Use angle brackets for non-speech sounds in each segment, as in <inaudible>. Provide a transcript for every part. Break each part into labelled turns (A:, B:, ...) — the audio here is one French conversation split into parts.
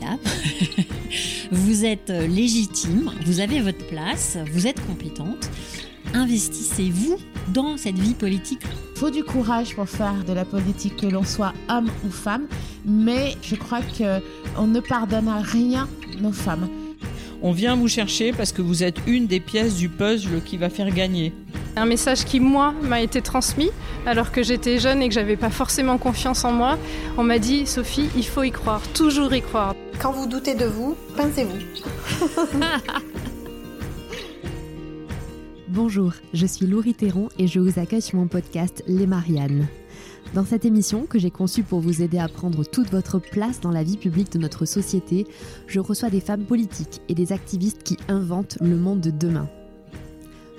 A: <laughs> vous êtes légitime, vous avez votre place, vous êtes compétente. Investissez-vous dans cette vie politique.
B: Il faut du courage pour faire de la politique, que l'on soit homme ou femme, mais je crois qu'on ne pardonne à rien nos femmes.
C: On vient vous chercher parce que vous êtes une des pièces du puzzle qui va faire gagner.
D: Un message qui, moi, m'a été transmis alors que j'étais jeune et que j'avais pas forcément confiance en moi. On m'a dit, Sophie, il faut y croire, toujours y croire.
E: Quand vous doutez de vous, pincez-vous. <laughs>
F: Bonjour, je suis Laurie Théron et je vous accueille sur mon podcast Les Mariannes. Dans cette émission que j'ai conçue pour vous aider à prendre toute votre place dans la vie publique de notre société, je reçois des femmes politiques et des activistes qui inventent le monde de demain.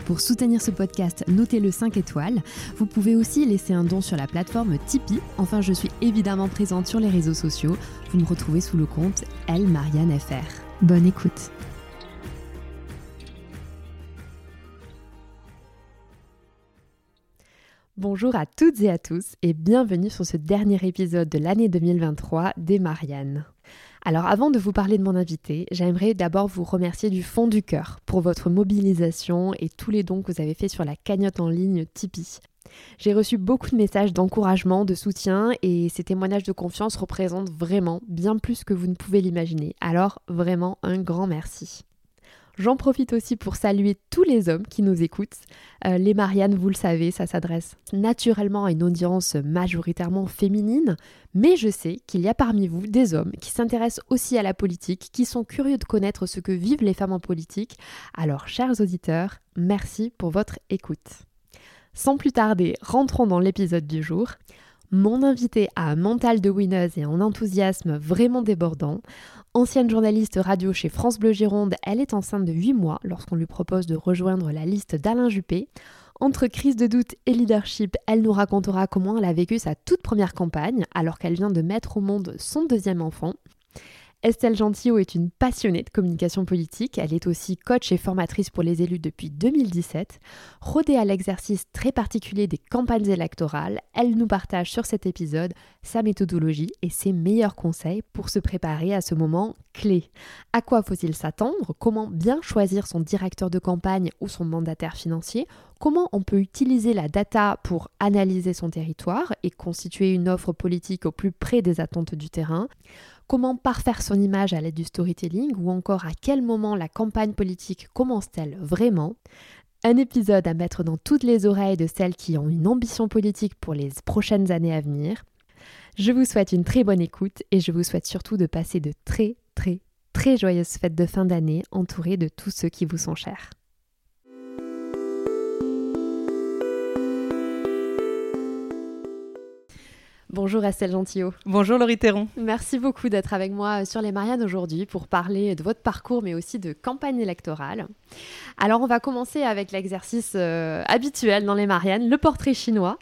F: Pour soutenir ce podcast, notez-le 5 étoiles. Vous pouvez aussi laisser un don sur la plateforme Tipeee. Enfin, je suis évidemment présente sur les réseaux sociaux. Vous me retrouvez sous le compte Elle Marianne FR. Bonne écoute. Bonjour à toutes et à tous et bienvenue sur ce dernier épisode de l'année 2023 des Mariannes. Alors avant de vous parler de mon invité, j'aimerais d'abord vous remercier du fond du cœur pour votre mobilisation et tous les dons que vous avez faits sur la cagnotte en ligne Tipeee. J'ai reçu beaucoup de messages d'encouragement, de soutien et ces témoignages de confiance représentent vraiment bien plus que vous ne pouvez l'imaginer. Alors vraiment un grand merci. J'en profite aussi pour saluer tous les hommes qui nous écoutent. Euh, les Mariannes, vous le savez, ça s'adresse naturellement à une audience majoritairement féminine, mais je sais qu'il y a parmi vous des hommes qui s'intéressent aussi à la politique, qui sont curieux de connaître ce que vivent les femmes en politique. Alors, chers auditeurs, merci pour votre écoute. Sans plus tarder, rentrons dans l'épisode du jour. Mon invité a un mental de winneuse et un enthousiasme vraiment débordant. Ancienne journaliste radio chez France Bleu Gironde, elle est enceinte de 8 mois lorsqu'on lui propose de rejoindre la liste d'Alain Juppé. Entre crise de doute et leadership, elle nous racontera comment elle a vécu sa toute première campagne alors qu'elle vient de mettre au monde son deuxième enfant. Estelle Gentillot est une passionnée de communication politique. Elle est aussi coach et formatrice pour les élus depuis 2017. Rodée à l'exercice très particulier des campagnes électorales, elle nous partage sur cet épisode sa méthodologie et ses meilleurs conseils pour se préparer à ce moment clé. À quoi faut-il s'attendre? Comment bien choisir son directeur de campagne ou son mandataire financier? Comment on peut utiliser la data pour analyser son territoire et constituer une offre politique au plus près des attentes du terrain? Comment parfaire son image à l'aide du storytelling? Ou encore à quel moment la campagne politique commence-t-elle vraiment? Un épisode à mettre dans toutes les oreilles de celles qui ont une ambition politique pour les prochaines années à venir. Je vous souhaite une très bonne écoute et je vous souhaite surtout de passer de très très très joyeuses fêtes de fin d'année entourées de tous ceux qui vous sont chers. Bonjour Estelle Gentillot.
C: Bonjour Laurie Théron.
F: Merci beaucoup d'être avec moi sur les Mariannes aujourd'hui pour parler de votre parcours mais aussi de campagne électorale. Alors on va commencer avec l'exercice euh, habituel dans les Mariannes, le portrait chinois.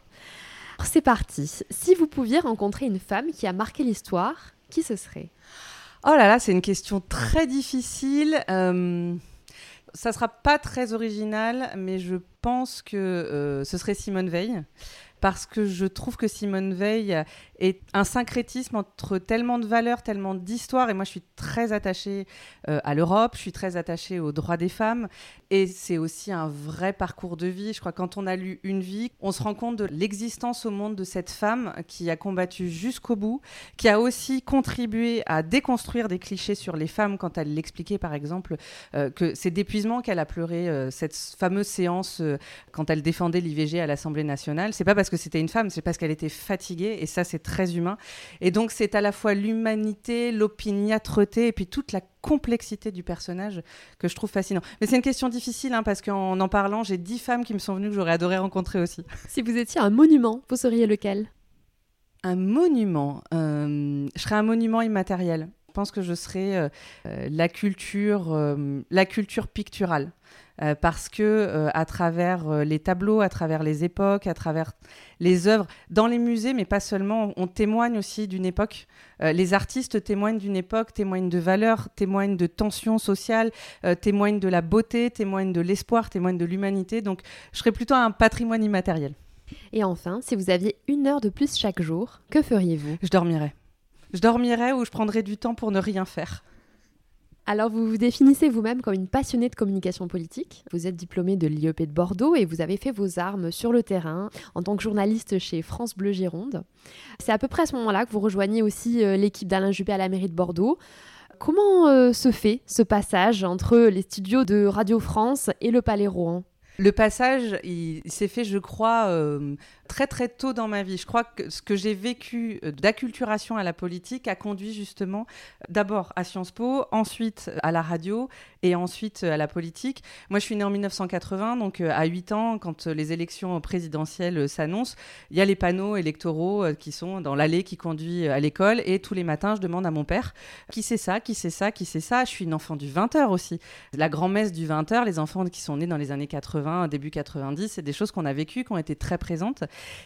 F: C'est parti. Si vous pouviez rencontrer une femme qui a marqué l'histoire, qui ce serait?
G: Oh là là, c'est une question très difficile. Euh, ça sera pas très original, mais je que euh, ce serait Simone Veil parce que je trouve que Simone Veil est un syncrétisme entre tellement de valeurs, tellement d'histoires. Et moi, je suis très attachée euh, à l'Europe, je suis très attachée aux droits des femmes. Et c'est aussi un vrai parcours de vie. Je crois que quand on a lu Une vie, on se rend compte de l'existence au monde de cette femme qui a combattu jusqu'au bout, qui a aussi contribué à déconstruire des clichés sur les femmes quand elle l'expliquait, par exemple, euh, que c'est d'épuisement qu'elle a pleuré cette fameuse séance quand elle défendait l'IVG à l'Assemblée nationale. C'est pas parce que c'était une femme, c'est parce qu'elle était fatiguée. Et ça, c'est très humain. Et donc, c'est à la fois l'humanité, l'opiniâtreté et puis toute la complexité du personnage que je trouve fascinant. Mais c'est une question difficile hein, parce qu'en en parlant, j'ai dix femmes qui me sont venues que j'aurais adoré rencontrer aussi. <laughs>
F: Si vous étiez un monument, vous seriez lequel?
G: Un monument euh, Je serais un monument immatériel. Je pense que je serais euh, euh, la culture, la culture picturale. Euh, parce que euh, à travers euh, les tableaux, à travers les époques, à travers les œuvres, dans les musées, mais pas seulement, on témoigne aussi d'une époque. les artistes témoignent d'une époque, témoignent de valeurs, témoignent de tensions sociales, témoignent de la beauté, témoignent de l'espoir, témoignent de l'humanité. Donc, je serais plutôt un patrimoine immatériel.
F: Et enfin, si vous aviez une heure de plus chaque jour, que feriez-vous?
G: Je dormirais. Je dormirais ou je prendrais du temps pour ne rien faire.
F: Alors, vous vous définissez vous-même comme une passionnée de communication politique. Vous êtes diplômée de l'IEP de Bordeaux et vous avez fait vos armes sur le terrain en tant que journaliste chez France Bleu Gironde. C'est à peu près à ce moment-là que vous rejoignez aussi euh, l'équipe d'Alain Juppé à la mairie de Bordeaux. Comment euh, se fait ce passage entre les studios de Radio France et le Palais Rouen
G: le passage, il, s'est fait, je crois, euh, très très tôt dans ma vie. Je crois que ce que j'ai vécu euh, d'acculturation à la politique a conduit justement d'abord à Sciences Po, ensuite à la radio et ensuite à la politique. Moi, je suis née en 1980, donc euh, à 8 ans, quand les élections présidentielles s'annoncent, il y a les panneaux électoraux qui sont dans l'allée qui conduit à l'école et tous les matins, je demande à mon père qui c'est ça, qui c'est ça, qui c'est ça? Je suis une enfant du 20h aussi. La grand-messe du 20h, les enfants qui sont nés dans les années 80 début 90, c'est des choses qu'on a vécues, qui ont été très présentes.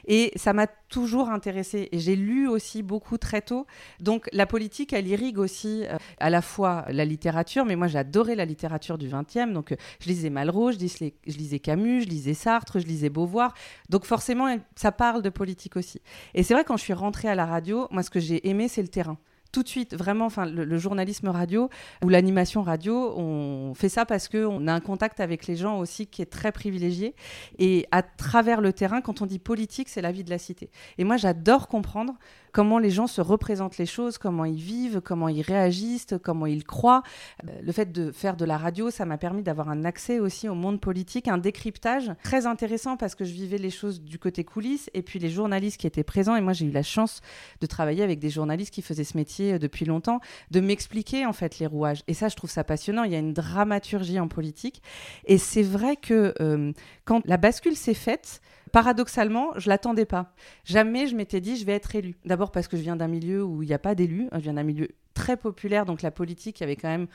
G: Et ça m'a toujours intéressée. Et j'ai lu aussi beaucoup très tôt. Donc la politique, elle irrigue aussi euh, à la fois la littérature, mais moi j'adorais la littérature du 20e. Donc euh, je lisais Malraux, je lisais Camus, je lisais Sartre, je lisais Beauvoir. Donc forcément, ça parle de politique aussi. Et c'est vrai, quand je suis rentrée à la radio, moi ce que j'ai aimé, c'est le terrain tout de suite, vraiment, enfin, le, journalisme radio ou l'animation radio, on fait ça parce qu'on a un contact avec les gens aussi qui est très privilégié. Et à travers le terrain, quand on dit politique, c'est la vie de la cité. Et moi, j'adore comprendre comment les gens se représentent les choses, comment ils vivent, comment ils réagissent, comment ils croient. Euh, le fait de faire de la radio, ça m'a permis d'avoir un accès aussi au monde politique, un décryptage très intéressant parce que je vivais les choses du côté coulisses et puis les journalistes qui étaient présents. Et moi, j'ai eu la chance de travailler avec des journalistes qui faisaient ce métier euh, depuis longtemps, de m'expliquer en fait les rouages. Et ça, je trouve ça passionnant. Il y a une dramaturgie en politique. Et c'est vrai que euh, quand la bascule s'est faite, paradoxalement, je l'attendais pas. Jamais je m'étais dit je vais être élu. D'abord parce que je viens d'un milieu où il n'y a pas d'élus. Je viens d'un milieu très populaire, donc la politique, avait quand même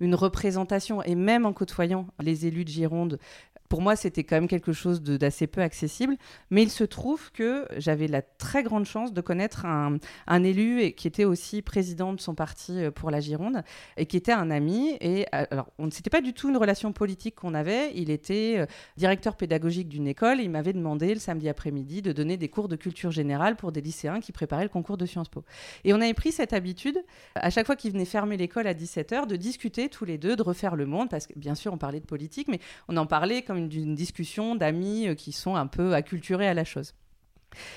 G: une représentation, et même en côtoyant les élus de Gironde, pour moi, c'était quand même quelque chose d'assez peu accessible. Mais il se trouve que j'avais la très grande chance de connaître un, élu et, qui était aussi président de son parti euh, pour la Gironde et qui était un ami. Et euh, alors, on s'était pas du tout une relation politique qu'on avait. Il était euh, directeur pédagogique d'une école. il m'avait demandé le samedi après-midi de donner des cours de culture générale pour des lycéens qui préparaient le concours de Sciences Po. Et on avait pris cette habitude, à chaque fois qu'il venait fermer l'école à 17h, de discuter tous les deux, de refaire le monde, parce que bien sûr, on parlait de politique, mais on en parlait comme d'une discussion d'amis euh, qui sont un peu acculturés à la chose.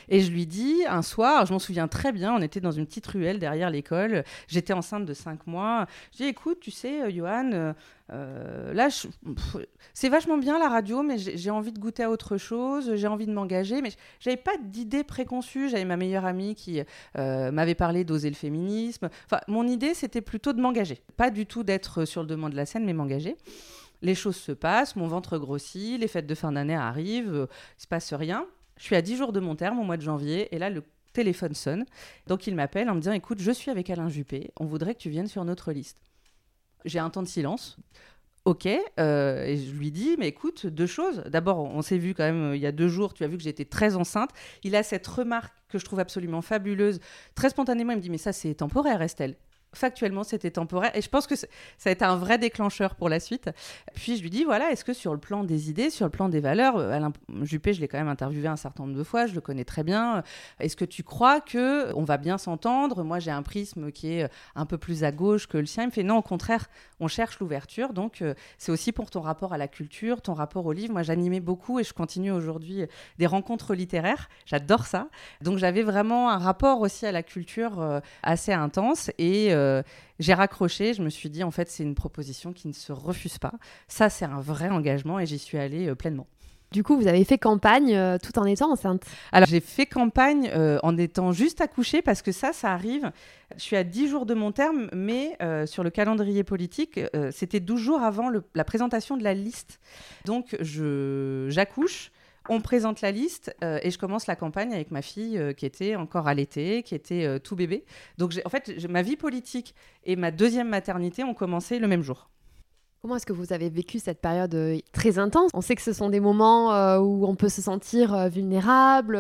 G: Et je lui dis un soir, je m'en souviens très bien, on était dans une petite ruelle derrière l'école, j'étais enceinte de 5 mois. Je dis écoute, tu sais, euh, Johan, euh, là, c'est vachement bien la radio, mais j'ai envie de goûter à autre chose, j'ai envie de m'engager, mais j'avais pas d'idée préconçue. J'avais ma meilleure amie qui m'avait parlé d'oser le féminisme. Enfin, mon idée, c'était plutôt de m'engager, pas du tout d'être sur le devant de la scène, mais m'engager les choses se passent, mon ventre grossit, les fêtes de fin d'année arrivent, euh, il se passe rien. Je suis à 10 jours de mon terme au mois de janvier et là le téléphone sonne. Donc il m'appelle en me disant écoute, je suis avec Alain Juppé, on voudrait que tu viennes sur notre liste. J'ai un temps de silence. Ok, euh, et je lui dis, mais écoute, deux choses. D'abord, on s'est vu quand même euh, il y a deux jours, tu as vu que j'étais très enceinte. Il a cette remarque que je trouve absolument fabuleuse. Très spontanément, il me dit, mais ça c'est temporaire, Estelle factuellement c'était temporaire et je pense que ça a été un vrai déclencheur pour la suite. Puis je lui dis voilà, est-ce que sur le plan des idées, sur le plan des valeurs, euh, Alain Juppé, je l'ai quand même interviewé un certain nombre de fois, je le connais très bien. Euh, est-ce que tu crois que on va bien s'entendre? Moi, j'ai un prisme qui est euh, un peu plus à gauche que le sien. Il me fait non, au contraire, on cherche l'ouverture. Donc c'est aussi pour ton rapport à la culture, ton rapport au livre. Moi, j'animais beaucoup et je continue aujourd'hui des rencontres littéraires. J'adore ça. Donc j'avais vraiment un rapport aussi à la culture assez intense et euh, j'ai raccroché. Je me suis dit, en fait, c'est une proposition qui ne se refuse pas. Ça, c'est un vrai engagement et j'y suis allée euh, pleinement.
F: Du coup, vous avez fait campagne euh, tout en étant enceinte
G: Alors, j'ai fait campagne en étant juste accouchée parce que ça, ça arrive. Je suis à 10 jours de mon terme, mais sur le calendrier politique, c'était 12 jours avant la présentation de la liste. Donc, j'accouche on présente la liste euh, et je commence la campagne avec ma fille euh, qui était encore l'été, qui était euh, tout bébé. Donc en fait, ma vie politique et ma deuxième maternité ont commencé le même jour.
F: Comment est-ce que vous avez vécu cette période très intense? On sait que ce sont des moments où on peut se sentir vulnérable,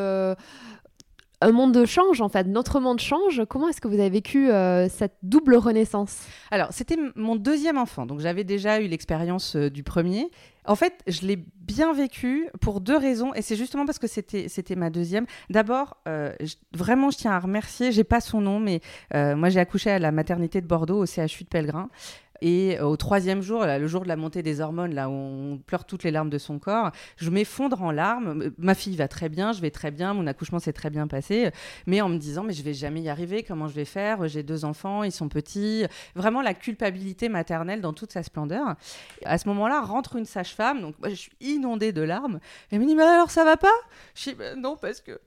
F: un monde change en fait, notre monde change. Comment est-ce que vous avez vécu euh, cette double renaissance?
G: Alors, c'était mon deuxième enfant, donc j'avais déjà eu l'expérience euh, du premier. En fait, je l'ai bien vécu pour deux raisons, et c'est justement parce que c'était c'était ma deuxième. D'abord, euh, vraiment, je tiens à remercier. J'ai pas son nom, mais moi j'ai accouché à la maternité de Bordeaux au CHU de Pellegrin. Et euh, au troisième jour, le jour de la montée des hormones, là où on pleure toutes les larmes de son corps, je m'effondre en larmes. Ma fille va très bien, je vais très bien, mon accouchement s'est très bien passé, mais en me disant, mais je vais jamais y arriver, comment je vais faire? J'ai deux enfants, ils sont petits. Vraiment la culpabilité maternelle dans toute sa splendeur. À ce moment-là, rentre une sage-femme, donc moi, je suis inondée de larmes. Elle me dit, mais alors ça va pas? Je dis, non, parce que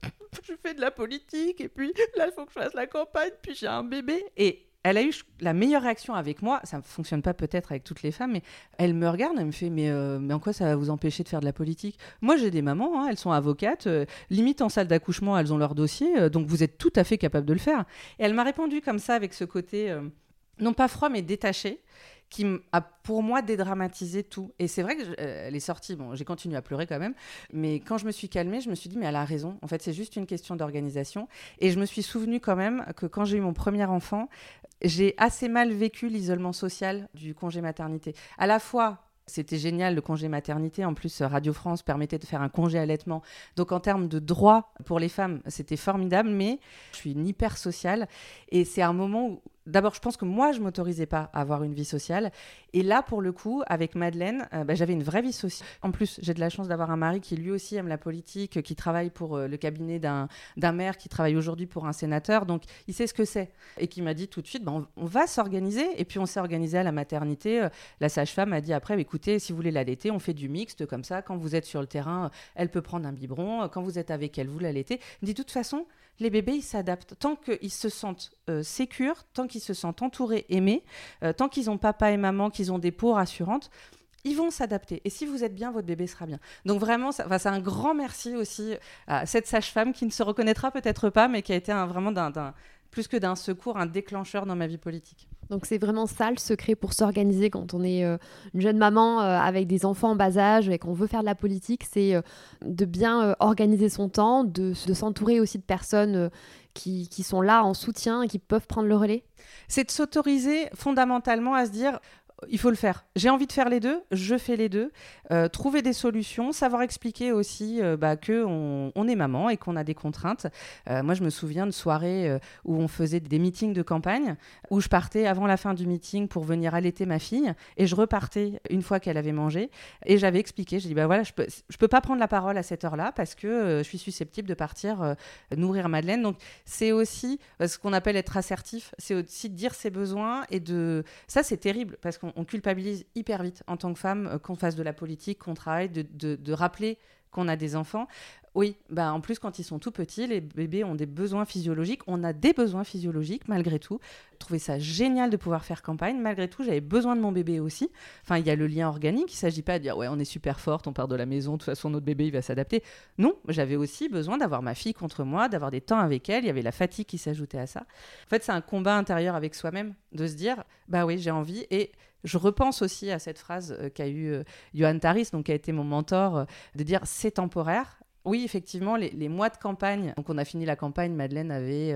G: je fais de la politique, et puis là, il faut que je fasse la campagne, puis j'ai un bébé. Et elle a eu la meilleure réaction avec moi. Ça ne fonctionne pas peut-être avec toutes les femmes, mais elle me regarde, elle me fait mais, euh, en quoi ça va vous empêcher de faire de la politique? Moi, j'ai des mamans, hein, elles sont avocates, euh, limite en salle d'accouchement, elles ont leur dossier, euh, donc vous êtes tout à fait capable de le faire. Et elle m'a répondu comme ça, avec ce côté, non pas froid, mais détaché qui a pour moi dédramatisé tout. Et c'est vrai qu'elle est sortie, bon, j'ai continué à pleurer quand même, mais quand je me suis calmée, je me suis dit, mais elle a raison. En fait, c'est juste une question d'organisation. Et je me suis souvenu quand même que quand j'ai eu mon premier enfant, j'ai assez mal vécu l'isolement social du congé maternité. À la fois, c'était génial le congé maternité. En plus, Radio France permettait de faire un congé allaitement. Donc, en termes de droits pour les femmes, c'était formidable. Mais je suis une hyper sociale. Et c'est un moment où D'abord, je pense que moi, je m'autorisais pas à avoir une vie sociale. Et là, pour le coup, avec Madeleine, euh, bah, j'avais une vraie vie sociale. En plus, j'ai de la chance d'avoir un mari qui lui aussi aime la politique, qui travaille pour euh, le cabinet d'un maire, qui travaille aujourd'hui pour un sénateur. Donc, il sait ce que c'est. Et qui m'a dit tout de suite, bah, on, va s'organiser. Et puis, on s'est organisé à la maternité. Euh, la sage-femme a dit après, bah, écoutez, si vous voulez l'allaiter, on fait du mixte comme ça. Quand vous êtes sur le terrain, elle peut prendre un biberon. Quand vous êtes avec elle, vous l'allaitez. De toute façon, les bébés, ils s'adaptent. Tant qu'ils se sentent euh, tant qu'ils se sentent entourés, aimés, euh, tant qu'ils ont papa et maman, qu'ils ont des peaux rassurantes, ils vont s'adapter. Et si vous êtes bien, votre bébé sera bien. Donc vraiment, c'est un grand merci aussi à cette sage-femme qui ne se reconnaîtra peut-être pas, mais qui a été un, vraiment d'un, plus que d'un secours, un déclencheur dans ma vie politique.
F: Donc c'est vraiment ça le secret pour s'organiser quand on est euh, une jeune maman euh, avec des enfants en bas âge et qu'on veut faire de la politique, c'est euh, de bien organiser son temps, de, s'entourer aussi de personnes qui, qui, sont là en soutien et qui peuvent prendre le relais.
G: C'est de s'autoriser fondamentalement à se dire il faut le faire. J'ai envie de faire les deux, je fais les deux. Euh, trouver des solutions, savoir expliquer aussi euh, bah, que on, est maman et qu'on a des contraintes. Euh, moi, je me souviens de soirées où on faisait des meetings de campagne, où je partais avant la fin du meeting pour venir allaiter ma fille et je repartais une fois qu'elle avait mangé. Et j'avais expliqué, j'ai dit, bah voilà, je peux, je peux pas prendre la parole à cette heure-là parce que je suis susceptible de partir nourrir Madeleine. Donc, c'est aussi ce qu'on appelle être assertif, c'est aussi de dire ses besoins et de... Ça, c'est terrible parce qu'on on, culpabilise hyper vite en tant que femme euh, qu'on fasse de la politique, qu'on travaille, de, rappeler qu'on a des enfants. Oui, bah en plus quand ils sont tout petits, les bébés ont des besoins physiologiques. On a des besoins physiologiques malgré tout. Je trouvais ça génial de pouvoir faire campagne. Malgré tout, j'avais besoin de mon bébé aussi. Enfin, il y a le lien organique. Il ne s'agit pas de dire ouais, on est super forte, on part de la maison, de toute façon notre bébé il va s'adapter. Non, j'avais aussi besoin d'avoir ma fille contre moi, d'avoir des temps avec elle. Il y avait la fatigue qui s'ajoutait à ça. En fait, c'est un combat intérieur avec soi-même de se dire bah oui, j'ai envie et je repense aussi à cette phrase euh, qu'a eu euh, Johan Taris, donc qui a été mon mentor, euh, de dire c'est temporaire. Oui, effectivement, les, mois de campagne, donc on a fini la campagne, Madeleine avait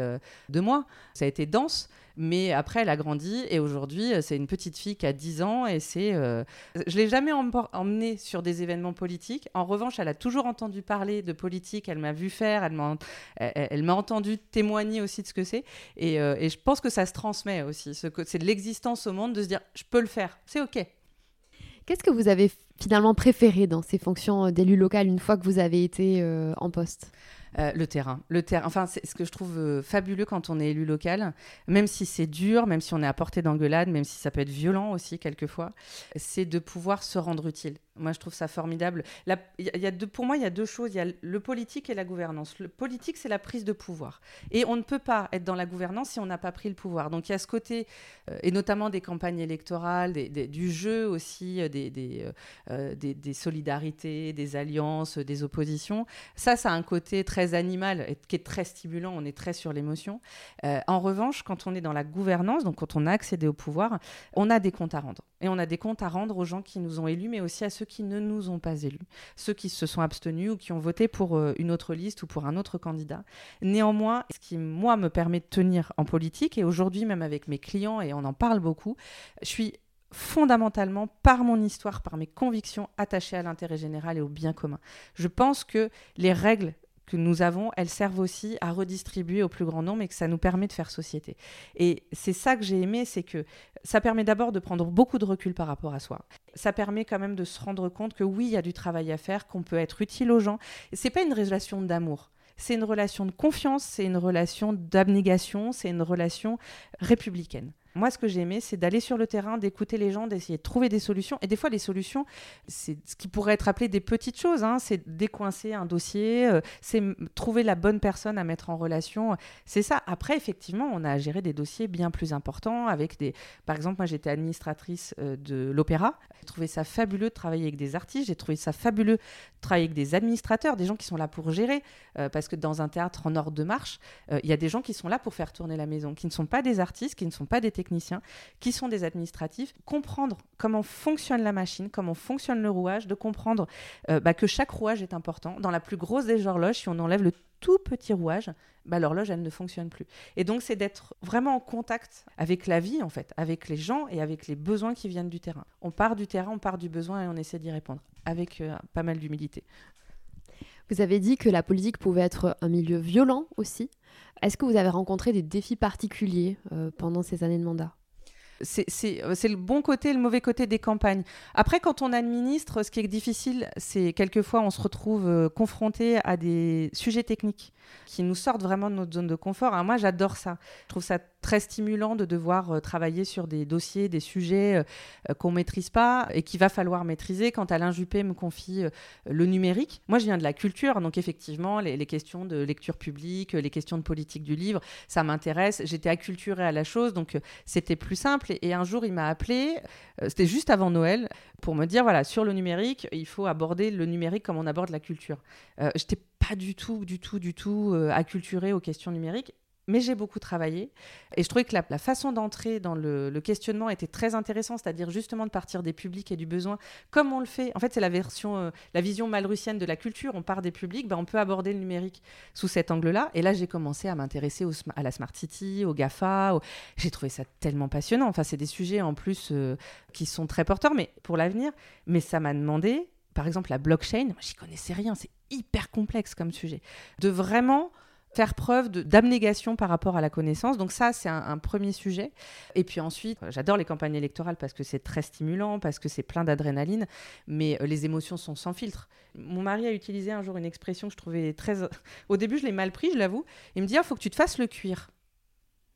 G: deux mois, ça a été dense, mais après, elle a grandi et aujourd'hui, euh, c'est une petite fille qui a 10 ans et c'est. Euh, je l'ai jamais emmenée sur des événements politiques. En revanche, elle a toujours entendu parler de politique. Elle m'a vu faire. Elle m'a, entendu témoigner aussi de ce que c'est. Et, euh, je pense que ça se transmet aussi. Ce, c'est de l'existence au monde de se dire, je peux le faire. C'est ok.
F: Qu'est-ce que vous avez finalement préféré dans ces fonctions d'élu local une fois que vous avez été en poste?
G: Euh, le terrain. Le. Enfin, c'est ce que je trouve euh, fabuleux quand on est élu local, même si c'est dur, même si on est à portée d'engueulade, même si ça peut être violent aussi quelquefois, c'est de pouvoir se rendre utile. Moi, je trouve ça formidable. pour moi, il y a deux choses. Il y a le politique et la gouvernance. Le politique, c'est la prise de pouvoir. Et on ne peut pas être dans la gouvernance si on n'a pas pris le pouvoir. Donc, il y a ce côté, euh, et notamment des campagnes électorales, du jeu aussi, des, des, des, solidarités, des alliances, des oppositions. Ça, ça a un côté très animal et qui est très stimulant. On est très sur l'émotion. Euh, en revanche, quand on est dans la gouvernance, donc quand on a accédé au pouvoir, on a des comptes à rendre. Et on a des comptes à rendre aux gens qui nous ont élus, mais aussi à ceux qui ne nous ont pas élus, ceux qui se sont abstenus ou qui ont voté pour euh, une autre liste ou pour un autre candidat. Néanmoins, ce qui, moi, me permet de tenir en politique, et aujourd'hui même avec mes clients, et on en parle beaucoup, je suis fondamentalement par mon histoire, par mes convictions attachées à l'intérêt général et au bien commun. Je pense que les règles que nous avons, elles servent aussi à redistribuer au plus grand nombre et que ça nous permet de faire société. Et c'est ça que j'ai aimé, c'est que ça permet d'abord de prendre beaucoup de recul par rapport à soi. Ça permet quand même de se rendre compte que oui, il y a du travail à faire, qu'on peut être utile aux gens. C'est pas une relation d'amour. C'est une relation de confiance, c'est une relation d'abnégation, c'est une relation républicaine. Moi, ce que j'ai aimé, c'est d'aller sur le terrain, d'écouter les gens, d'essayer de trouver des solutions. Et des fois, les solutions, c'est ce qui pourrait être appelé des petites choses. Hein. C'est décoincer un dossier, euh, c'est trouver la bonne personne à mettre en relation. C'est ça. Après, effectivement, on a à gérer des dossiers bien plus importants avec des. Par exemple, moi, j'étais administratrice euh, de l'opéra. J'ai trouvé ça fabuleux de travailler avec des artistes. J'ai trouvé ça fabuleux de travailler avec des administrateurs, des gens qui sont là pour gérer. Euh, parce que dans un théâtre en ordre de marche, il y a des gens qui sont là pour faire tourner la maison, qui ne sont pas des artistes, qui ne sont pas des techniciens, qui sont des administratifs, comprendre comment fonctionne la machine, comment fonctionne le rouage, de comprendre euh, bah, que chaque rouage est important. Dans la plus grosse des horloges, si on enlève le tout petit rouage, bah, l'horloge, elle ne fonctionne plus. Et donc, c'est d'être vraiment en contact avec la vie, en fait, avec les gens et avec les besoins qui viennent du terrain. On part du terrain, on part du besoin et on essaie d'y répondre, avec euh, pas mal d'humilité.
F: Vous avez dit que la politique pouvait être un milieu violent aussi. Est-ce que vous avez rencontré des défis particuliers euh, pendant ces années de mandat?
G: C'est le bon côté et le mauvais côté des campagnes. Après, quand on administre, ce qui est difficile, c'est quelquefois on se retrouve euh, confronté à des sujets techniques qui nous sortent vraiment de notre zone de confort. moi, j'adore ça. Je trouve ça très stimulant de devoir euh, travailler sur des dossiers, des sujets qu'on maîtrise pas et qu'il va falloir maîtriser. Quand Alain Juppé me confie le numérique, moi, je viens de la culture, donc effectivement, les, les, questions de lecture publique, les questions de politique du livre, ça m'intéresse. J'étais acculturée à la chose, donc c'était plus simple. Et, un jour, il m'a appelé, euh, c'était juste avant Noël, pour me dire voilà, sur le numérique, il faut aborder le numérique comme on aborde la culture. Euh, J'étais pas du tout, du tout, du tout euh, acculturée aux questions numériques mais j'ai beaucoup travaillé. Et je trouvais que la, façon d'entrer dans le, questionnement était très intéressante, c'est-à-dire justement de partir des publics et du besoin, comme on le fait. En fait, c'est la version, euh, la vision malrussienne de la culture. On part des publics, ben, on peut aborder le numérique sous cet angle-là. Et là, j'ai commencé à m'intéresser à la Smart City, au GAFA. J'ai trouvé ça tellement passionnant. Enfin, c'est des sujets en plus euh, qui sont très porteurs, mais pour l'avenir. Mais ça m'a demandé, par exemple, la blockchain. Moi, j'y connaissais rien. C'est hyper complexe comme sujet. De vraiment faire preuve d'abnégation par rapport à la connaissance. Donc ça, c'est un, premier sujet. Et puis ensuite, j'adore les campagnes électorales parce que c'est très stimulant, parce que c'est plein d'adrénaline, mais euh, les émotions sont sans filtre. Mon mari a utilisé un jour une expression que je trouvais très... Au début, je l'ai mal pris, je l'avoue. Il me dit, il ah, faut que tu te fasses le cuir.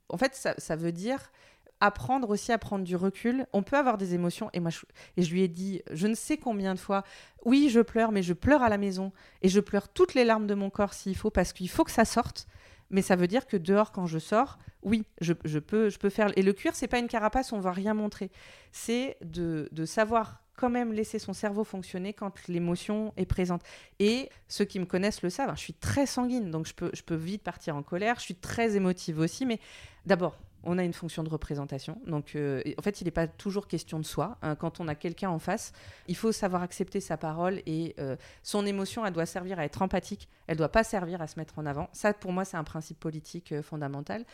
G: En fait, ça veut dire apprendre aussi à prendre du recul. On peut avoir des émotions. Et moi, je, et je lui ai dit, je ne sais combien de fois, oui, je pleure, mais je pleure à la maison. Et je pleure toutes les larmes de mon corps s'il faut, parce qu'il faut que ça sorte. Mais ça veut dire que dehors, quand je sors, oui, je, peux, je peux faire. Et le cuir, c'est pas une carapace, on va rien montrer. C'est de, de savoir quand même laisser son cerveau fonctionner quand l'émotion est présente. Et ceux qui me connaissent le savent, hein, je suis très sanguine, donc je peux, je peux vite partir en colère, je suis très émotive aussi, mais d'abord, on a une fonction de représentation. Donc, euh, en fait, il n'est pas toujours question de soi. Hein. Quand on a quelqu'un en face, il faut savoir accepter sa parole et euh, son émotion, elle doit servir à être empathique. Elle doit pas servir à se mettre en avant. Ça, pour moi, c'est un principe politique euh, fondamental.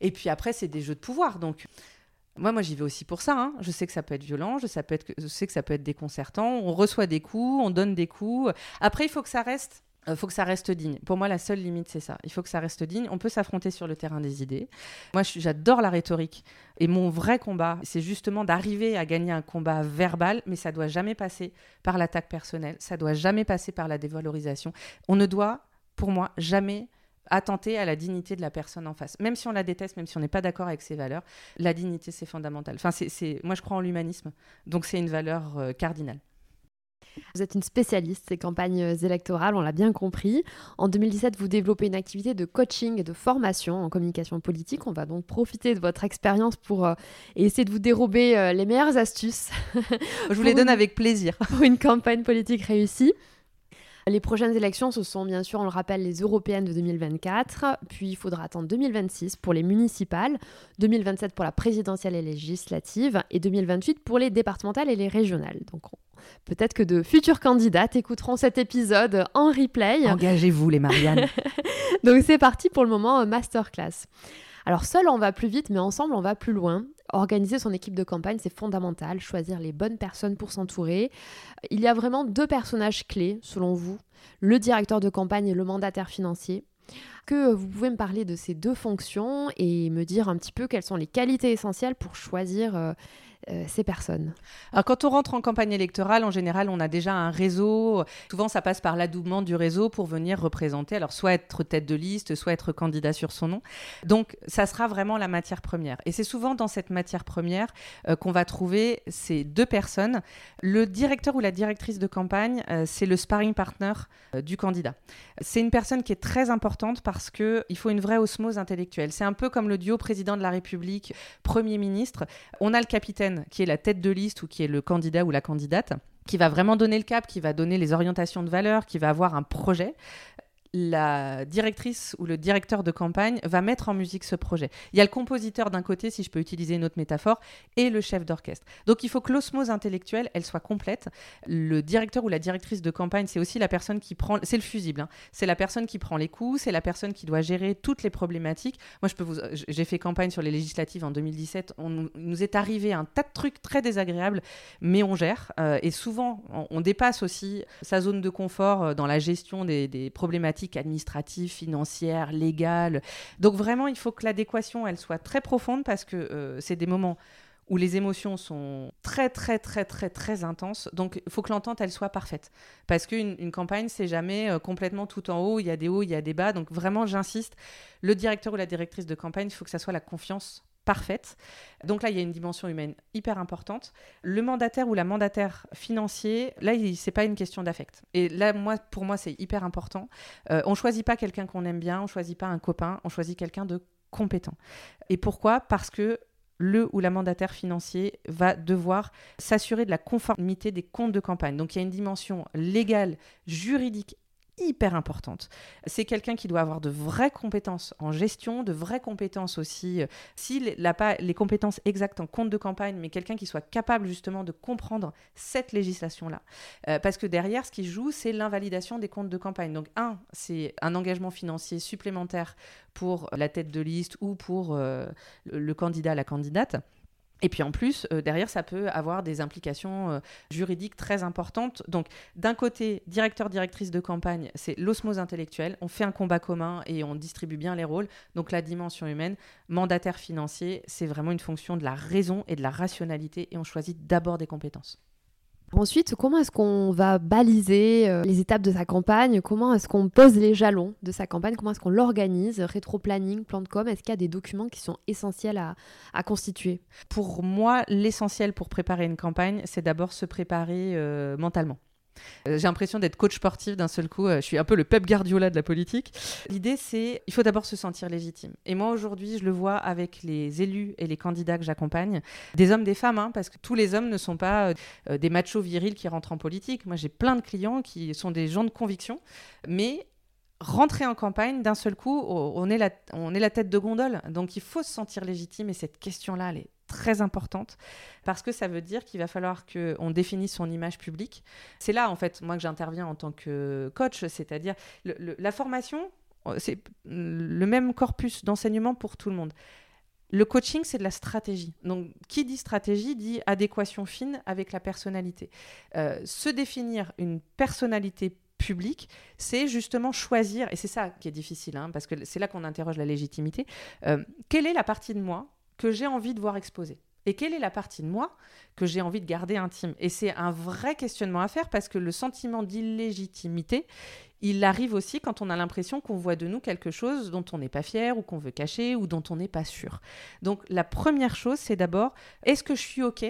G: Et puis après, c'est des jeux de pouvoir. Donc, moi, moi, j'y vais aussi pour ça. Hein. Je sais que ça peut être violent, je, sais que ça peut être déconcertant. On reçoit des coups, on donne des coups. Après, il faut que ça reste il euh, faut que ça reste digne. Pour moi, la seule limite, c'est ça. Il faut que ça reste digne. On peut s'affronter sur le terrain des idées. Moi, j'adore la rhétorique. Et mon vrai combat, c'est justement d'arriver à gagner un combat verbal, mais ça doit jamais passer par l'attaque personnelle. Ça doit jamais passer par la dévalorisation. On ne doit, pour moi, jamais attenter à la dignité de la personne en face. Même si on la déteste, même si on n'est pas d'accord avec ses valeurs, la dignité, c'est fondamental. Enfin, c'est, moi, je crois en l'humanisme. Donc, c'est une valeur euh, cardinale.
F: Vous êtes une spécialiste des campagnes électorales, on l'a bien compris. En 2017, vous développez une activité de coaching et de formation en communication politique. On va donc profiter de votre expérience pour euh, essayer de vous dérober euh, les meilleures astuces.
G: Je vous les donne avec plaisir. <laughs>
F: Pour une campagne politique réussie. Les prochaines élections, ce sont bien sûr, on le rappelle, les européennes de 2024, puis il faudra attendre 2026 pour les municipales, 2027 pour la présidentielle et législative, et 2028 pour les départementales et les régionales. Donc peut-être que de futurs candidats écouteront cet épisode en replay.
G: Engagez-vous les Marianne. <laughs>
F: Donc c'est parti pour le moment euh, masterclass. Alors seul on va plus vite, mais ensemble on va plus loin. Organiser son équipe de campagne, c'est fondamental. Choisir les bonnes personnes pour s'entourer. Il y a vraiment deux personnages clés, selon vous, le directeur de campagne et le mandataire financier. Que vous pouvez me parler de ces deux fonctions et me dire un petit peu quelles sont les qualités essentielles pour choisir euh, ces personnes
G: Alors, quand on rentre en campagne électorale, en général, on a déjà un réseau. Souvent, ça passe par l'adoubement du réseau pour venir représenter. Alors, soit être tête de liste, soit être candidat sur son nom. Donc, ça sera vraiment la matière première. Et c'est souvent dans cette matière première euh, qu'on va trouver ces deux personnes. Le directeur ou la directrice de campagne, euh, c'est le sparring partner du candidat. C'est une personne qui est très importante parce qu'il faut une vraie osmose intellectuelle. C'est un peu comme le duo président de la République, Premier ministre. On a le capitaine qui est la tête de liste ou qui est le candidat ou la candidate qui va vraiment donner le cap, qui va donner les orientations de valeur, qui va avoir un projet la directrice ou le directeur de campagne va mettre en musique ce projet. Il y a le compositeur d'un côté, si je peux utiliser une autre métaphore, et le chef d'orchestre. Donc il faut que l'osmose intellectuelle, elle soit complète. Le directeur ou la directrice de campagne, c'est aussi la personne qui prend, c'est le fusible, hein. c'est la personne qui prend les coups, c'est la personne qui doit gérer toutes les problématiques. Moi, je peux vous, j'ai fait campagne sur les législatives en 2017. On nous est arrivé un tas de trucs très désagréables, mais on gère. Euh, et souvent, on, dépasse aussi sa zone de confort euh, dans la gestion des problématiques administrative, financière, légale. Donc vraiment, il faut que l'adéquation, elle soit très profonde parce que euh, c'est des moments où les émotions sont très très très très très intenses. Donc il faut que l'entente elle soit parfaite parce qu'une une campagne c'est jamais euh, complètement tout en haut, il y a des hauts, il y a des bas. Donc vraiment j'insiste, le directeur ou la directrice de campagne, il faut que ça soit la confiance parfaite. Donc là, il y a une dimension humaine hyper importante. Le mandataire ou la mandataire financier, là, c'est pas une question d'affect. Et là, moi, pour moi, c'est hyper important. Euh, on choisit pas quelqu'un qu'on aime bien, on choisit pas un copain, on choisit quelqu'un de compétent. Et pourquoi? Parce que le ou la mandataire financier va devoir s'assurer de la conformité des comptes de campagne. Donc il y a une dimension légale, juridique hyper importante. C'est quelqu'un qui doit avoir de vraies compétences en gestion, de vraies compétences aussi, euh, s'il n'a pas les compétences exactes en compte de campagne, mais quelqu'un qui soit capable justement de comprendre cette législation-là. Euh, parce que derrière, ce qui joue, c'est l'invalidation des comptes de campagne. Donc, un, c'est un engagement financier supplémentaire pour la tête de liste ou pour euh, le candidat, la candidate. Et puis en plus, euh, derrière, ça peut avoir des implications euh, juridiques très importantes. Donc, d'un côté, directeur, directrice de campagne, c'est l'osmose intellectuelle. On fait un combat commun et on distribue bien les rôles. Donc, la dimension humaine. Mandataire financier, c'est vraiment une fonction de la raison et de la rationalité. Et on choisit d'abord des compétences.
F: Ensuite, comment est-ce qu'on va baliser euh, les étapes de sa campagne? Comment est-ce qu'on pose les jalons de sa campagne? Comment est-ce qu'on l'organise? Rétro-planning, plan de com Est-ce qu'il y a des documents qui sont essentiels à, constituer?
G: Pour moi, l'essentiel pour préparer une campagne, c'est d'abord se préparer euh, mentalement. Euh, j'ai l'impression d'être coach sportif d'un seul coup. Euh, je suis un peu le Pep Guardiola de la politique. L'idée, c'est il faut d'abord se sentir légitime. Et moi, aujourd'hui, je le vois avec les élus et les candidats que j'accompagne, des hommes, des femmes, hein, parce que tous les hommes ne sont pas euh, des machos virils qui rentrent en politique. Moi, j'ai plein de clients qui sont des gens de conviction, mais rentrer en campagne, d'un seul coup, on est, la, on est la tête de gondole. Donc il faut se sentir légitime et cette question-là, elle est très importante parce que ça veut dire qu'il va falloir qu'on définisse son image publique. C'est là, en fait, moi que j'interviens en tant que coach, c'est-à-dire la formation, c'est le même corpus d'enseignement pour tout le monde. Le coaching, c'est de la stratégie. Donc, qui dit stratégie dit adéquation fine avec la personnalité. Euh, se définir une personnalité publique, c'est justement choisir, et c'est ça qui est difficile, hein, parce que c'est là qu'on interroge la légitimité, euh, quelle est la partie de moi que j'ai envie de voir exposer et quelle est la partie de moi que j'ai envie de garder intime? Et c'est un vrai questionnement à faire parce que le sentiment d'illégitimité, il arrive aussi quand on a l'impression qu'on voit de nous quelque chose dont on n'est pas fier ou qu'on veut cacher ou dont on n'est pas sûr. Donc la première chose, c'est d'abord, est-ce que je suis OK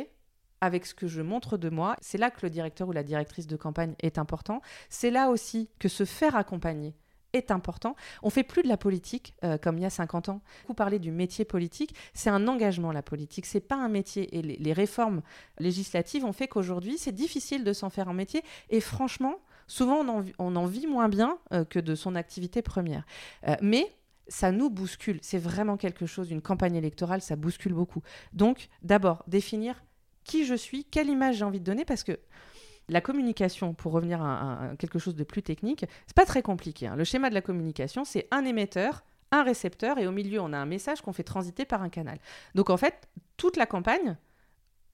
G: avec ce que je montre de moi? C'est là que le directeur ou la directrice de campagne est important. C'est là aussi que se faire accompagner est important. On fait plus de la politique euh, comme il y a 50 ans. Vous parlez du métier politique, c'est un engagement la politique, c'est pas un métier. Et les, réformes législatives ont fait qu'aujourd'hui c'est difficile de s'en faire un métier. Et franchement, Souvent, on en, on en vit moins bien euh, que de son activité première. Euh, mais ça nous bouscule. C'est vraiment quelque chose, une campagne électorale, ça bouscule beaucoup. Donc, d'abord, définir qui je suis, quelle image j'ai envie de donner, parce que la communication, pour revenir à, quelque chose de plus technique, c'est pas très compliqué. hein. Le schéma de la communication, c'est un émetteur, un récepteur, et au milieu, on a un message qu'on fait transiter par un canal. Donc, en fait, toute la campagne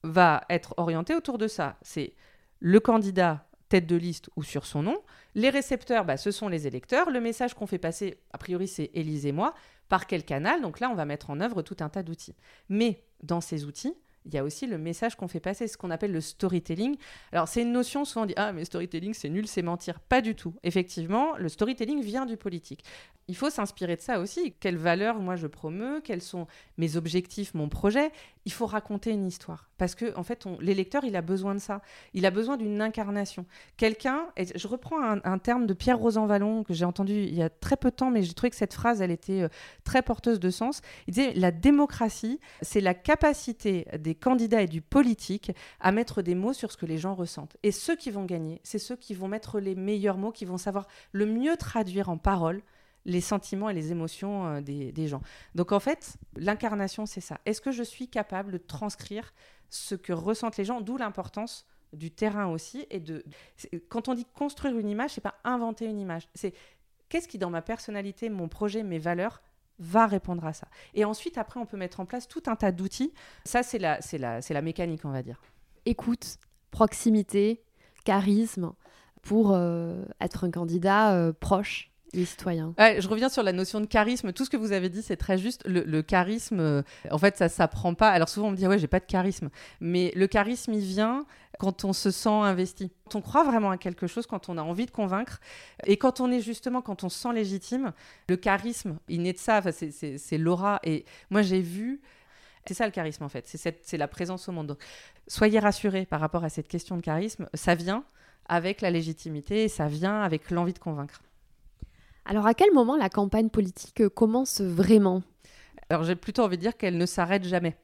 G: va être orientée autour de ça. C'est le candidat tête de liste ou sur son nom. Les récepteurs, bah, ce sont les électeurs. Le message qu'on fait passer, a priori, c'est Élise et moi. Par quel canal? Donc là, on va mettre en œuvre tout un tas d'outils. Mais dans ces outils, il y a aussi le message qu'on fait passer, ce qu'on appelle le storytelling. Alors, c'est une notion, souvent dit Ah, mais storytelling, c'est nul, c'est mentir. Pas du tout. Effectivement, le storytelling vient du politique. Il faut s'inspirer de ça aussi. Quelles valeurs, moi, je promeux? Quels sont mes objectifs, mon projet? Il faut raconter une histoire. Parce que, en fait, l'électeur, il a besoin de ça. Il a besoin d'une incarnation. Quelqu'un, et je reprends un, un terme de Pierre Rosanvallon que j'ai entendu il y a très peu de temps, mais j'ai trouvé que cette phrase, elle était euh, très porteuse de sens. Il disait La démocratie, c'est la capacité des candidats et du politique à mettre des mots sur ce que les gens ressentent. Et ceux qui vont gagner, c'est ceux qui vont mettre les meilleurs mots, qui vont savoir le mieux traduire en paroles les sentiments et les émotions euh, des, des gens. Donc en fait, l'incarnation, c'est ça. Est-ce que je suis capable de transcrire ce que ressentent les gens, d'où l'importance du terrain aussi. Et de, quand on dit construire une image, c'est pas inventer une image. C'est qu'est-ce qui, dans ma personnalité, mon projet, mes valeurs, va répondre à ça. Et ensuite, après, on peut mettre en place tout un tas d'outils. Ça, c'est la, c'est la, c'est la mécanique, on va dire.
F: Écoute, proximité, charisme pour euh, être un candidat euh, proche des citoyens.
G: Je reviens sur la notion de charisme. Tout ce que vous avez dit, c'est très juste. Le, charisme, euh, en fait, ça s'apprend pas. Alors souvent, on me dit, ouais, j'ai pas de charisme. Mais le charisme, il vient quand on se sent investi. Quand on croit vraiment à quelque chose, quand on a envie de convaincre. Et quand on est justement, quand on se sent légitime, le charisme, il naît de ça. Enfin, c'est- l'aura. Et moi, j'ai vu. C'est ça le charisme en fait, c'est la présence au monde. Donc, soyez rassurés par rapport à cette question de charisme, ça vient avec la légitimité, et ça vient avec l'envie de convaincre.
F: Alors à quel moment la campagne politique commence vraiment?
G: Alors j'ai plutôt envie de dire qu'elle ne s'arrête jamais.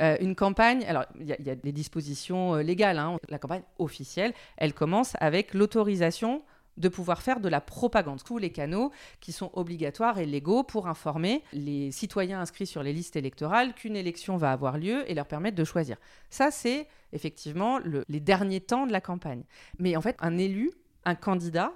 G: Euh, une campagne, alors il y, a- des dispositions euh, légales, hein. la campagne officielle, elle commence avec l'autorisation de pouvoir faire de la propagande, tous les canaux qui sont obligatoires et légaux pour informer les citoyens inscrits sur les listes électorales qu'une élection va avoir lieu et leur permettre de choisir. Ça, c'est effectivement le- les derniers temps de la campagne. Mais en fait, un élu, un candidat,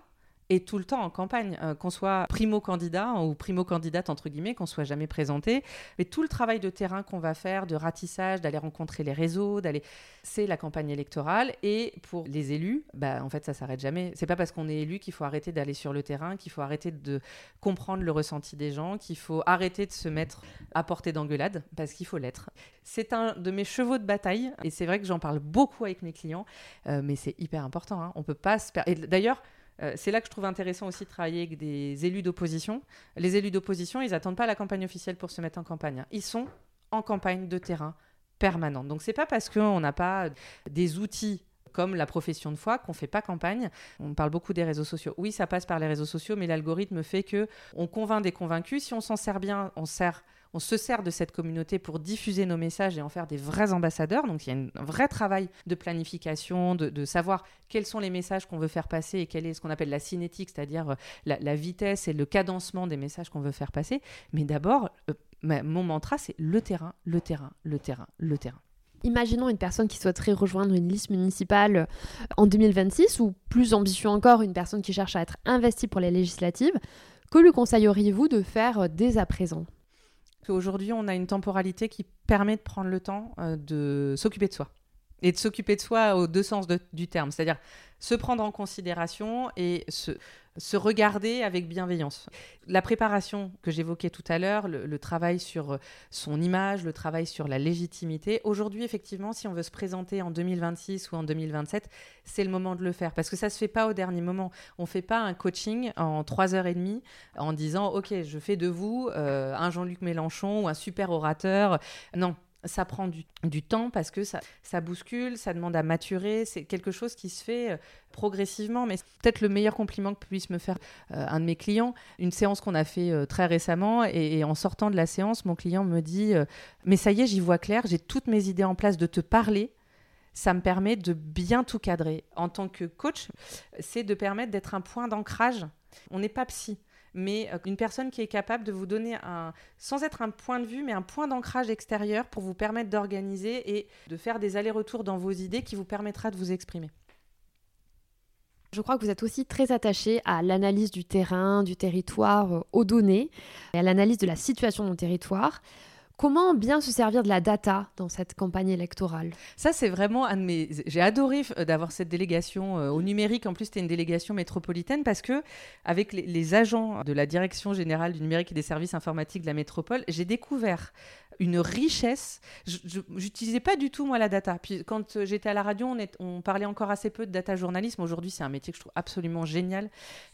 G: est tout le temps en campagne, euh, qu'on soit primo-candidat ou primo-candidate, entre guillemets, qu'on soit jamais présenté. Mais tout le travail de terrain qu'on va faire, de ratissage, d'aller rencontrer les réseaux, d'aller, c'est la campagne électorale. Et pour les élus, bah, en fait, ça s'arrête jamais. C'est pas parce qu'on est élu qu'il faut arrêter d'aller sur le terrain, qu'il faut arrêter de comprendre le ressenti des gens, qu'il faut arrêter de se mettre à portée d'engueulade, parce qu'il faut l'être. C'est un de mes chevaux de bataille, et c'est vrai que j'en parle beaucoup avec mes clients, euh, mais c'est hyper important. hein. On peut pas se per- Et d'ailleurs, euh, c'est là que je trouve intéressant aussi de travailler avec des élus d'opposition. Les élus d'opposition, ils n'attendent pas la campagne officielle pour se mettre en campagne. hein. Ils sont en campagne de terrain permanente. Donc c'est pas parce qu'on n'a pas des outils comme la profession de foi qu'on fait pas campagne. On parle beaucoup des réseaux sociaux. Oui, ça passe par les réseaux sociaux, mais l'algorithme fait que on convainc des convaincus. Si on s'en sert bien, on sert on se sert de cette communauté pour diffuser nos messages et en faire des vrais ambassadeurs. Donc il y a un vrai travail de planification, de, savoir quels sont les messages qu'on veut faire passer et quel est ce qu'on appelle la cinétique, c'est-à-dire euh, la, vitesse et le cadencement des messages qu'on veut faire passer. Mais d'abord, euh, mon mantra, c'est le terrain, le terrain, le terrain, le terrain.
F: Imaginons une personne qui souhaiterait rejoindre une liste municipale euh, en 2026 ou plus ambitieux encore, une personne qui cherche à être investie pour les législatives. Que lui conseilleriez-vous de faire dès à présent?
G: Aujourd'hui, on a une temporalité qui permet de prendre le temps euh, de s'occuper de soi. Et de s'occuper de soi aux deux sens du terme, c'est-à-dire se prendre en considération et se, regarder avec bienveillance. La préparation que j'évoquais tout à l'heure, le, travail sur son image, le travail sur la légitimité, aujourd'hui, effectivement, si on veut se présenter en 2026 ou en 2027, c'est le moment de le faire, parce que ça se fait pas au dernier moment. On fait pas un coaching en trois heures et demie en disant, OK, je fais de vous euh, un Jean-Luc Mélenchon ou un super orateur. Non, ça prend du, temps parce que ça, ça bouscule, ça demande à maturer. C'est quelque chose qui se fait euh, progressivement. Mais peut-être le meilleur compliment que puisse me faire euh, un de mes clients. Une séance qu'on a fait euh, très récemment. Et, en sortant de la séance, mon client me dit Mais ça y est, j'y vois clair. J'ai toutes mes idées en place de te parler. ça me permet de bien tout cadrer. En tant que coach, c'est de permettre d'être un point d'ancrage. On n'est pas psy mais euh, une personne qui est capable de vous donner un, sans être un point de vue, mais un point d'ancrage extérieur pour vous permettre d'organiser et de faire des allers-retours dans vos idées qui vous permettra de vous exprimer.
F: Je crois que vous êtes aussi très attaché à l'analyse du terrain, du territoire, euh, aux données, et à l'analyse de la situation dans le territoire. Comment bien se servir de la data dans cette campagne électorale?
G: Ça, c'est vraiment un de mes. J'ai adoré euh, d'avoir cette délégation euh, au numérique. En plus, c'était une délégation métropolitaine parce que, avec les, les, agents de la Direction générale du numérique et des services informatiques de la métropole, j'ai découvert une richesse. Je n'utilisais pas du tout, moi, la data. Puis quand euh, j'étais à la radio, on, parlait encore assez peu de data journalisme. Aujourd'hui, c'est un métier que je trouve absolument génial.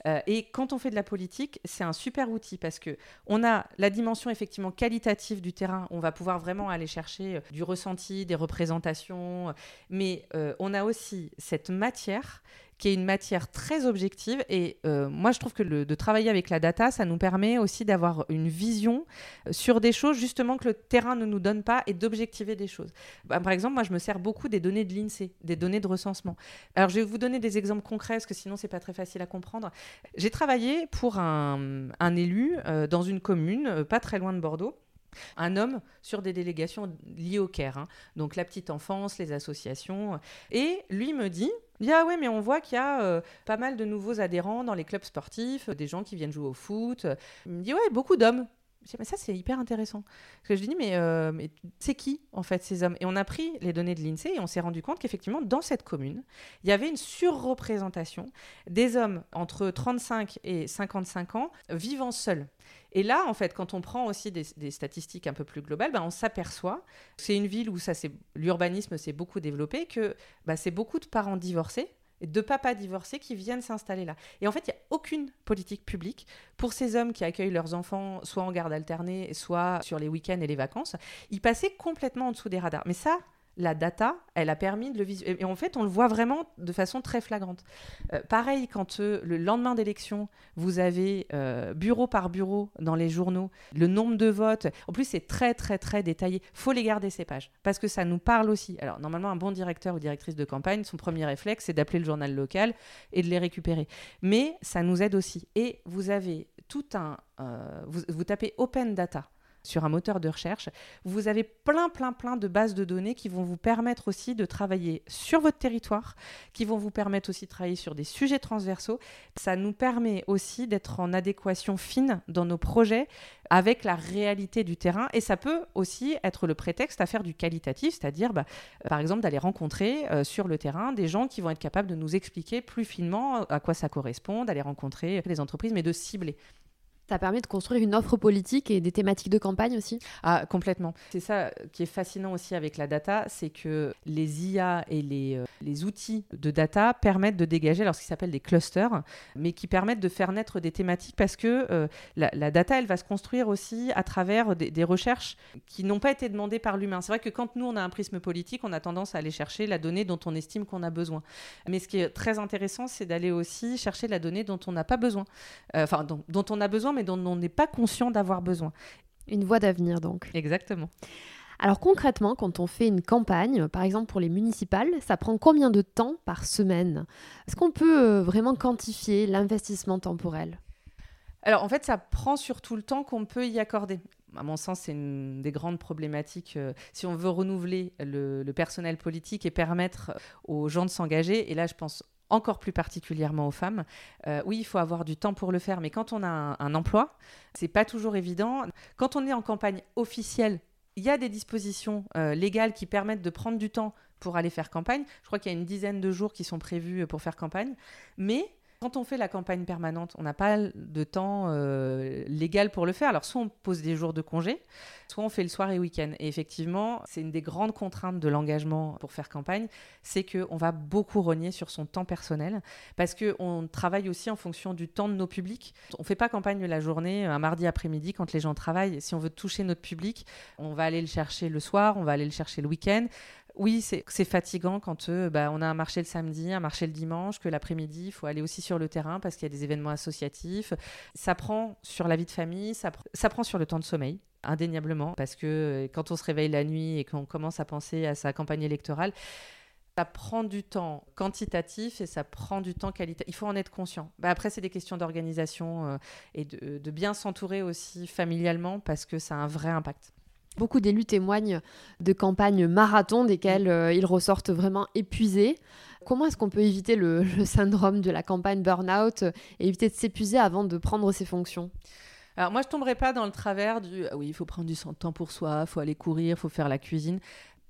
G: Euh, et quand on fait de la politique, c'est un super outil parce que on a la dimension effectivement qualitative du terrain. On va pouvoir vraiment aller chercher euh, du ressenti, des représentations. Mais on a aussi cette matière qui est une matière très objective. Et euh, moi, je trouve que de travailler avec la data, ça nous permet aussi d'avoir une vision euh, sur des choses justement que le terrain ne nous donne pas et d'objectiver des choses. Bah, par exemple, moi, je me sers beaucoup des données de l'INSEE, des données de recensement. Alors, je vais vous donner des exemples concrets parce que sinon, c'est pas très facile à comprendre. J'ai travaillé pour un, élu euh, dans une commune, pas très loin de Bordeaux un homme sur des délégations liées au CARE, hein. donc la petite enfance, les associations. Et lui me dit, il dit ah ouais mais on voit qu'il y a euh, pas mal de nouveaux adhérents dans les clubs sportifs, des gens qui viennent jouer au foot. Il me dit ouais beaucoup d'hommes. Je dis, mais ça, c'est hyper intéressant. Parce que je lui dis, mais, euh, mais c'est qui, en fait, ces hommes? Et on a pris les données de l'INSEE et on s'est rendu compte qu'effectivement, dans cette commune, il y avait une surreprésentation des hommes entre 35 et 55 ans vivant seuls. Et là, en fait, quand on prend aussi des, statistiques un peu plus globales, ben, on s'aperçoit, c'est une ville où ça, l'urbanisme s'est beaucoup développé, que ben, c'est beaucoup de parents divorcés de papas divorcés qui viennent s'installer là. Et en fait, il n'y a aucune politique publique pour ces hommes qui accueillent leurs enfants soit en garde alternée, soit sur les week-ends et les vacances. Ils passaient complètement en dessous des radars. Mais ça, la data, elle a permis de le visualiser. Et en fait, on le voit vraiment de façon très flagrante. Euh, pareil, quand euh, le lendemain d'élection, vous avez euh, bureau par bureau dans les journaux, le nombre de votes. En plus, c'est très, très, très détaillé. faut les garder, ces pages, parce que ça nous parle aussi. Alors, normalement, un bon directeur ou directrice de campagne, son premier réflexe, c'est d'appeler le journal local et de les récupérer. Mais ça nous aide aussi. Et vous avez tout un... vous, vous tapez Open Data sur un moteur de recherche, vous avez plein, plein, plein de bases de données qui vont vous permettre aussi de travailler sur votre territoire, qui vont vous permettre aussi de travailler sur des sujets transversaux. Ça nous permet aussi d'être en adéquation fine dans nos projets avec la réalité du terrain et ça peut aussi être le prétexte à faire du qualitatif, c'est-à-dire bah, par exemple d'aller rencontrer euh, sur le terrain des gens qui vont être capables de nous expliquer plus finement à quoi ça correspond, d'aller rencontrer les entreprises, mais de cibler.
F: Ça permet de construire une offre politique et des thématiques de campagne aussi
G: Ah, complètement. C'est ça qui est fascinant aussi avec la data, c'est que les IA et les, euh, les outils de data permettent de dégager alors ce qui s'appelle des clusters, mais qui permettent de faire naître des thématiques parce que euh, la, data, elle va se construire aussi à travers des, recherches qui n'ont pas été demandées par l'humain. C'est vrai que quand nous, on a un prisme politique, on a tendance à aller chercher la donnée dont on estime qu'on a besoin. Mais ce qui est très intéressant, c'est d'aller aussi chercher la donnée dont on n'a pas besoin, euh, enfin, dont on a besoin mais dont on n'est pas conscient d'avoir besoin.
F: Une voie d'avenir donc.
G: Exactement.
F: Alors concrètement, quand on fait une campagne, par exemple pour les municipales, ça prend combien de temps par semaine? Est-ce qu'on peut euh, vraiment quantifier l'investissement temporel?
G: Alors en fait, ça prend surtout le temps qu'on peut y accorder. À mon sens, c'est une des grandes problématiques. Euh, si on veut renouveler le, le, personnel politique et permettre aux gens de s'engager, et là je pense encore plus particulièrement aux femmes. Euh, oui, il faut avoir du temps pour le faire, mais quand on a un, un emploi, c'est pas toujours évident. Quand on est en campagne officielle, il y a des dispositions euh, légales qui permettent de prendre du temps pour aller faire campagne. Je crois qu'il y a une dizaine de jours qui sont prévus pour faire campagne, mais quand on fait la campagne permanente, on n'a pas de temps euh, légal pour le faire. Alors, soit on pose des jours de congé, soit on fait le soir et week-end. Et effectivement, c'est une des grandes contraintes de l'engagement pour faire campagne, c'est qu'on va beaucoup rogner sur son temps personnel, parce qu'on travaille aussi en fonction du temps de nos publics. On ne fait pas campagne la journée, un mardi après-midi, quand les gens travaillent. Si on veut toucher notre public, on va aller le chercher le soir, on va aller le chercher le week-end oui, c'est fatigant quand euh, bah, on a un marché le samedi, un marché le dimanche, que l'après-midi, il faut aller aussi sur le terrain parce qu'il y a des événements associatifs. Ça prend sur la vie de famille, ça, prend sur le temps de sommeil indéniablement, parce que euh, quand on se réveille la nuit et qu'on commence à penser à sa campagne électorale, Ça prend du temps quantitatif et ça prend du temps qualitatif. Il faut en être conscient. Bah, après, c'est des questions d'organisation euh, et de, de bien s'entourer aussi familialement parce que ça a un vrai impact.
F: Beaucoup d'élus témoignent de campagnes marathon desquelles euh, ils ressortent vraiment épuisés. Comment est-ce qu'on peut éviter le, <laughs> syndrome de la campagne burn-out et éviter de s'épuiser avant de prendre ses fonctions?
G: Alors moi, je tomberai pas dans le travers du ah oui, il faut prendre du temps pour soi, il faut aller courir, il faut faire la cuisine.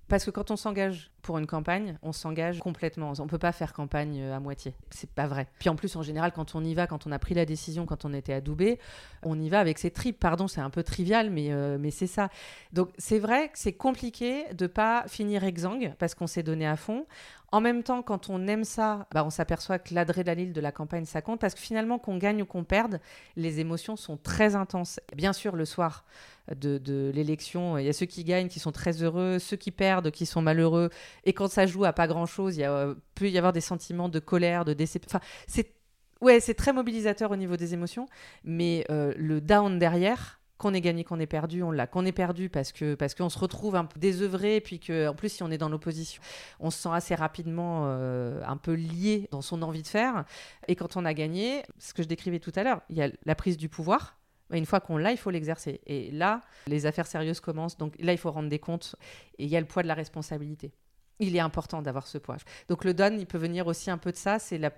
G: Parce que quand on s'engage pour une campagne, on s'engage complètement. On ne peut pas faire campagne euh, à moitié. C'est pas vrai. Puis en plus, en général, quand on y va, quand on a pris la décision, quand on était adoubé, on y va avec ses tripes. Pardon, c'est un peu trivial, mais, euh, mais c'est ça. Donc c'est vrai que c'est compliqué de pas finir exsangue parce qu'on s'est donné à fond. En même temps, quand on aime ça, bah, on s'aperçoit que l'adrénaline de la campagne, ça compte parce que finalement, qu'on gagne ou qu'on perde, les émotions sont très intenses. Bien sûr, le soir de, de l'élection, il y a ceux qui gagnent qui sont très heureux, ceux qui perdent qui sont malheureux. Et quand ça joue à pas grand-chose, il euh, peut y avoir des sentiments de colère, de déception. C'est ouais, c'est très mobilisateur au niveau des émotions, mais euh, le down derrière, qu'on ait gagné, qu'on ait perdu, on l'a. Qu'on ait perdu parce que parce qu'on se retrouve un peu désœuvré, puis que en plus si on est dans l'opposition, on se sent assez rapidement euh, un peu lié dans son envie de faire. Et quand on a gagné, ce que je décrivais tout à l'heure, il y a la prise du pouvoir. Une fois qu'on l'a, il faut l'exercer. Et là, les affaires sérieuses commencent. Donc là, il faut rendre des comptes. Et il y a le poids de la responsabilité. Il est important d'avoir ce poids. Donc le don, il peut venir aussi un peu de ça. C'est la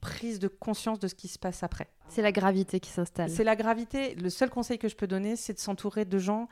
G: prise de conscience de ce qui se passe après.
F: C'est la gravité qui s'installe.
G: C'est la gravité. Le seul conseil que je peux donner, c'est de s'entourer de gens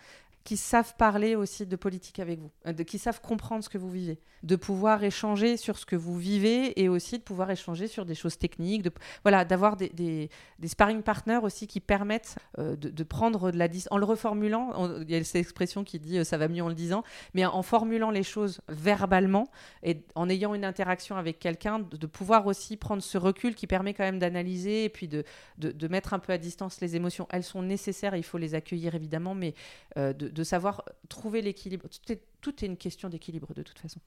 G: qui savent parler aussi de politique avec vous, euh, de, qui savent comprendre ce que vous vivez, de pouvoir échanger sur ce que vous vivez et aussi de pouvoir échanger sur des choses techniques, voilà, d'avoir des, des, sparring partners aussi qui permettent euh, de, prendre de la distance, en le reformulant, il y a cette expression qui dit euh, ça va mieux en le disant, mais en formulant les choses verbalement et en ayant une interaction avec quelqu'un, de, pouvoir aussi prendre ce recul qui permet quand même d'analyser et puis de, de, mettre un peu à distance les émotions. Elles sont nécessaires, il faut les accueillir évidemment, mais de, de savoir trouver l'équilibre. Tout est, tout est une question d'équilibre de toute façon.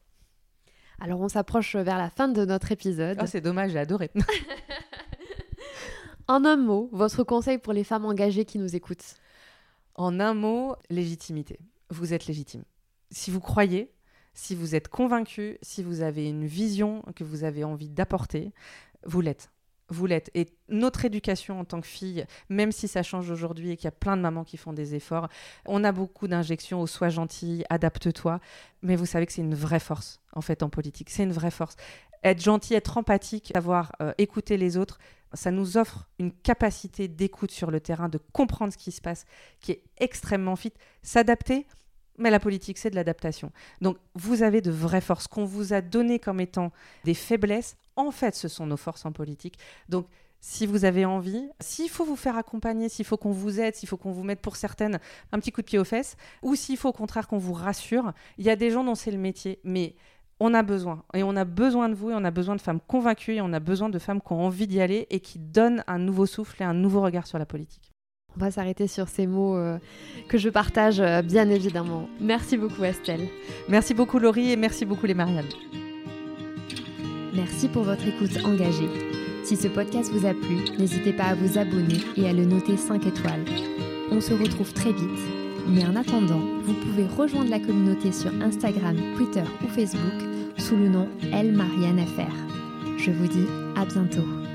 F: Alors on s'approche vers la fin de notre épisode.
G: Ah, c'est dommage, j'ai adoré. <laughs>
F: En un mot, votre conseil pour les femmes engagées qui nous écoutent
G: en un mot, légitimité. Vous êtes légitime. Si vous croyez, si vous êtes convaincu, si vous avez une vision que vous avez envie d'apporter, vous l'êtes. Vous l'êtes. Et notre éducation en tant que fille, même si ça change aujourd'hui et qu'il y a plein de mamans qui font des efforts, on a beaucoup d'injections au sois gentil, adapte-toi. Mais vous savez que c'est une vraie force, en fait, en politique. C'est une vraie force. Être gentil, être empathique, savoir euh, écouter les autres, ça nous offre une capacité d'écoute sur le terrain, de comprendre ce qui se passe, qui est extrêmement fit. S'adapter, mais la politique, c'est de l'adaptation. Donc, vous avez de vraies forces qu'on vous a données comme étant des faiblesses. En fait, ce sont nos forces en politique. Donc, si vous avez envie, s'il faut vous faire accompagner, s'il faut qu'on vous aide, s'il faut qu'on vous mette pour certaines un petit coup de pied aux fesses, ou s'il faut au contraire qu'on vous rassure, il y a des gens dont c'est le métier, mais on a besoin. Et on a besoin de vous, et on a besoin de femmes convaincues, et on a besoin de femmes qui ont envie d'y aller et qui donnent un nouveau souffle et un nouveau regard sur la politique.
F: On va s'arrêter sur ces mots euh, que je partage euh, bien évidemment. Merci beaucoup Estelle.
G: Merci beaucoup Laurie et merci beaucoup les Marianne.
F: Merci pour votre écoute engagée. Si ce podcast vous a plu, n'hésitez pas à vous abonner et à le noter 5 étoiles. On se retrouve très vite, mais en attendant, vous pouvez rejoindre la communauté sur Instagram, Twitter ou Facebook sous le nom Elle Marianne FR. Je vous dis à bientôt.